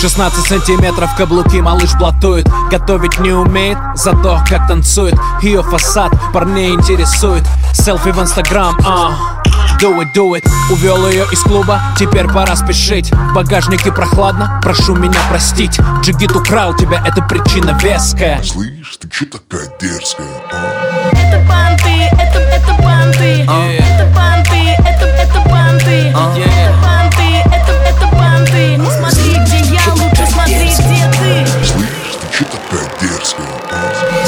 16 сантиметров каблуки малыш блатует Готовить не умеет, зато как танцует. Ее фасад парней интересует. Селфи в инстаграм, а Do it, do it. Увел ее из клуба, теперь пора спешить. В багажнике прохладно, прошу меня простить. Джигит украл тебя, это причина веская. Слышь, ты чё такая дерзкая, а? Это банты, это, это банты. Это банты, дерзкая, а?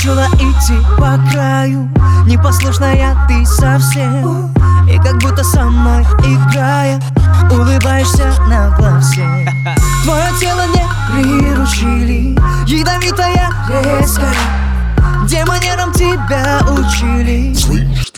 Ты решила идти по краю. Непослушная ты совсем И как будто со мной играя. Улыбаешься на главсе. Твое тело не приручили Ядовитая резкая. Где манерам тебя учили. Слышь,